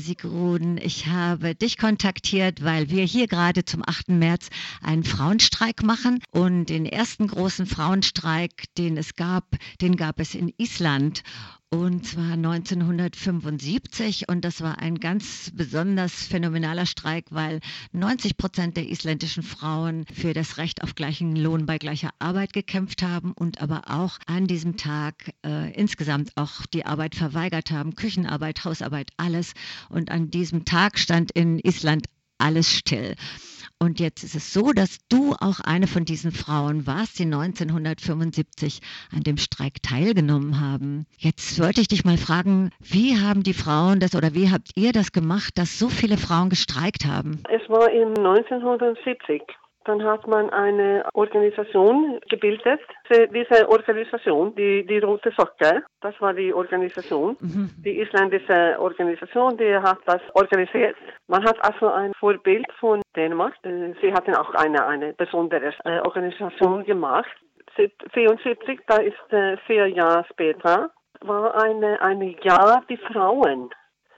Sigrun, ich habe dich kontaktiert, weil wir hier gerade zum 8. März einen Frauenstreik machen. Und den ersten großen Frauenstreik, den es gab, den gab es in Island. Und zwar 1975 und das war ein ganz besonders phänomenaler Streik, weil 90 Prozent der isländischen Frauen für das Recht auf gleichen Lohn bei gleicher Arbeit gekämpft haben und aber auch an diesem Tag äh, insgesamt auch die Arbeit verweigert haben, Küchenarbeit, Hausarbeit, alles. Und an diesem Tag stand in Island alles still. Und jetzt ist es so, dass du auch eine von diesen Frauen warst, die 1975 an dem Streik teilgenommen haben. Jetzt wollte ich dich mal fragen, wie haben die Frauen das oder wie habt ihr das gemacht, dass so viele Frauen gestreikt haben? Es war in 1970. Dann hat man eine Organisation gebildet. Diese Organisation, die, die Rote Socke, das war die Organisation. Mhm. Die isländische Organisation, die hat das organisiert. Man hat also ein Vorbild von Dänemark. Sie hatten auch eine, eine besondere äh, Organisation gemacht. 1974, da ist äh, vier Jahre später, war eine, eine Jahr die Frauen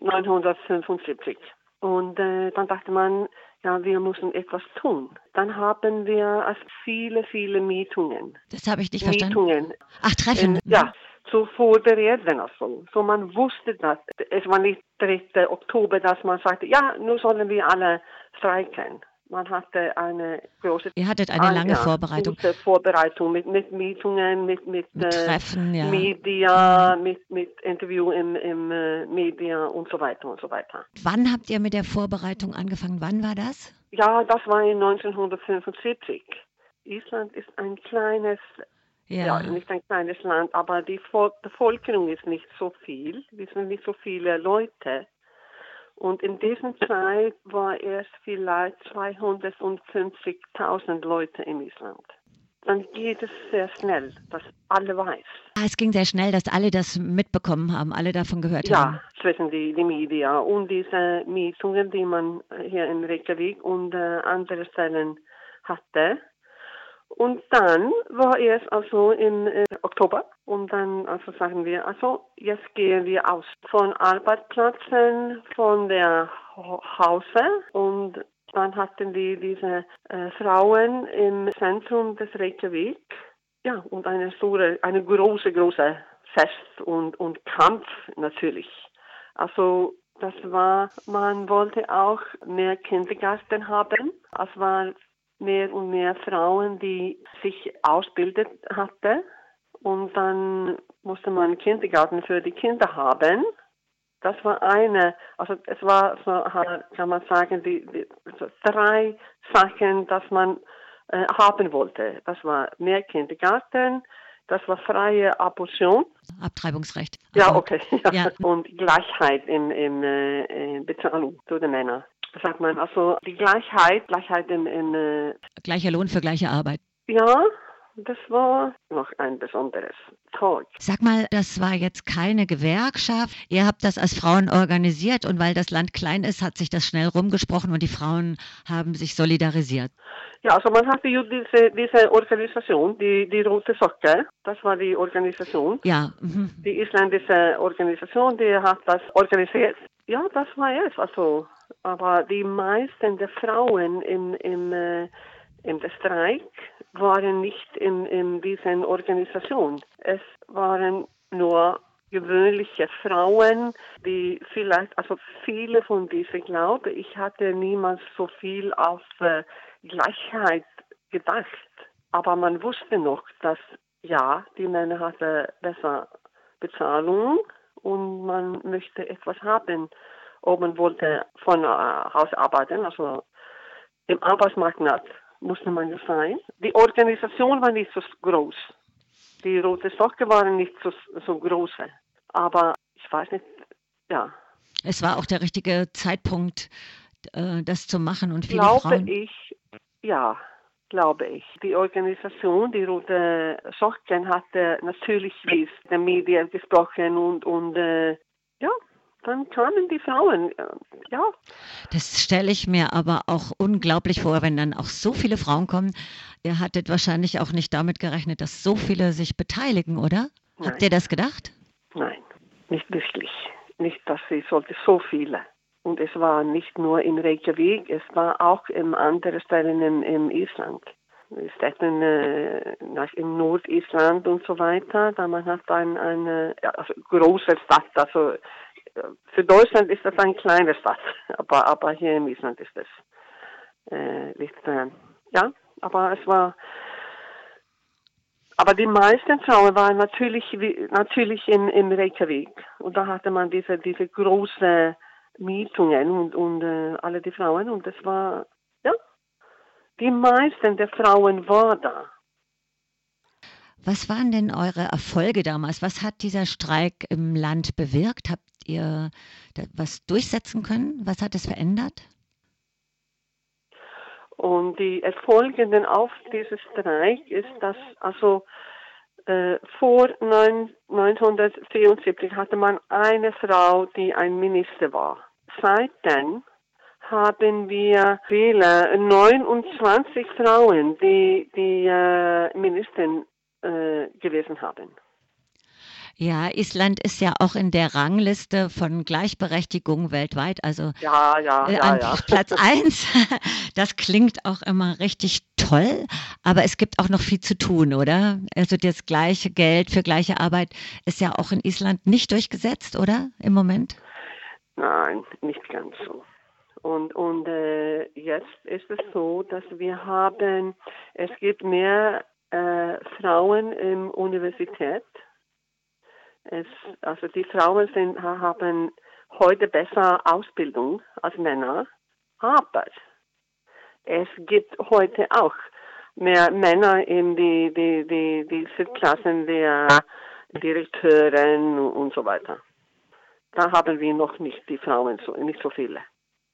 1975. Und äh, dann dachte man, ja, wir müssen etwas tun. Dann haben wir also viele, viele Mietungen. Das habe ich nicht verstanden. Mietungen. Ach, Treffen. Ähm, ja, zu vorbereiten also. So man wusste das. Es war nicht 3. Oktober, dass man sagte, ja, nun sollen wir alle streiken. Man hatte eine große Ihr hattet eine lange ja, Vorbereitung. Vorbereitung mit, mit Mietungen, mit, mit, mit äh, Treffen, ja. Media, mit, mit Interview im, im uh, Media und so weiter und so weiter. Wann habt ihr mit der Vorbereitung angefangen? Wann war das? Ja, das war in 1975. Island ist ein kleines ja. ja. nicht ein kleines Land, aber die Bevölkerung ist nicht so viel. Wir sind nicht so viele Leute. Und in dieser Zeit war es vielleicht 250.000 Leute in Island. Dann geht es sehr schnell, dass alle weiß. Ah, es ging sehr schnell, dass alle das mitbekommen haben, alle davon gehört ja, haben. Ja, zwischen die, die Media und diese Mietungen, die man hier in Reykjavik und äh, anderen Stellen hatte. Und dann war es also im äh, Oktober und dann also sagen wir, also jetzt gehen wir aus von Arbeitsplätzen, von der Hause und dann hatten wir diese äh, Frauen im Zentrum des Reykjavik. Ja, und eine store, eine große, große Fest und, und Kampf natürlich. Also das war, man wollte auch mehr Kindergärten haben. Es war mehr und mehr Frauen, die sich ausbildet hatte. Und dann musste man einen Kindergarten für die Kinder haben. Das war eine, also es war so, kann man sagen, die, die so drei Sachen, dass man äh, haben wollte. Das war mehr Kindergarten, das war freie Abortion. Abtreibungsrecht. Ja, also, okay. Ja. Ja. Und Gleichheit in, in, äh, in Bezahlung zu den Männern sagt man. Also die Gleichheit, Gleichheit in, in äh Gleicher Lohn für gleiche Arbeit. Ja, das war noch ein besonderes Tag. Sag mal, das war jetzt keine Gewerkschaft. Ihr habt das als Frauen organisiert und weil das Land klein ist, hat sich das schnell rumgesprochen und die Frauen haben sich solidarisiert. Ja, also man hatte diese, diese Organisation, die, die Rote Socke, das war die Organisation. Ja. Mhm. Die isländische Organisation, die hat das organisiert. Ja, das war es. Also aber die meisten der Frauen im, im, äh, im Streik waren nicht in, in dieser Organisation. Es waren nur gewöhnliche Frauen, die vielleicht, also viele von diesen glaube ich, hatte niemals so viel auf äh, Gleichheit gedacht. Aber man wusste noch, dass ja, die Männer hatten besser Bezahlung und man möchte etwas haben ob man wollte von äh, Haus arbeiten, also im Arbeitsmarkt musste man sein. Die Organisation war nicht so groß. Die Rote Socke waren nicht so, so große. Aber ich weiß nicht, ja. Es war auch der richtige Zeitpunkt, äh, das zu machen und viele glaube Frauen. ich, ja, glaube ich. Die Organisation, die Rote Socken, hatte natürlich mit den Medien gesprochen und, und äh, ja, dann kamen die Frauen, ja. Das stelle ich mir aber auch unglaublich vor, wenn dann auch so viele Frauen kommen. Ihr hattet wahrscheinlich auch nicht damit gerechnet, dass so viele sich beteiligen, oder? Nein. Habt ihr das gedacht? Nein, nicht wirklich. Nicht, dass sie sollte so viele. Und es war nicht nur in Reykjavik, es war auch in anderen Stellen im, im Island. Städten äh, im Nordisland und so weiter, da man hat ein, eine also große Stadt, also für Deutschland ist das eine kleine Stadt, aber, aber hier im Island ist es äh, nicht, äh, ja, aber es war, aber die meisten Frauen waren natürlich, natürlich in, in Reykjavik. Und da hatte man diese, diese große Mietungen und, und äh, alle die Frauen. Und das war, ja, die meisten der Frauen waren da. Was waren denn eure Erfolge damals? Was hat dieser Streik im Land bewirkt? Habt ihr was durchsetzen können? Was hat es verändert? Und die Erfolge auf diesem Streik ist, dass also äh, vor 1974 hatte man eine Frau, die ein Minister war. Seitdem haben wir viele, 29 Frauen, die die äh, Ministerin äh, gewesen haben. Ja, Island ist ja auch in der Rangliste von Gleichberechtigung weltweit, also ja, ja, äh, an ja, Platz 1. Das klingt auch immer richtig toll, aber es gibt auch noch viel zu tun, oder? Also das gleiche Geld für gleiche Arbeit ist ja auch in Island nicht durchgesetzt, oder? Im Moment? Nein, nicht ganz so. Und, und äh, jetzt ist es so, dass wir haben, es gibt mehr äh, Frauen in Universität. Es, also die Frauen sind, haben heute besser Ausbildung als Männer, aber es gibt heute auch mehr Männer in die, die, die, die Klassen der Direkteuren und so weiter. Da haben wir noch nicht die Frauen so, nicht so viele.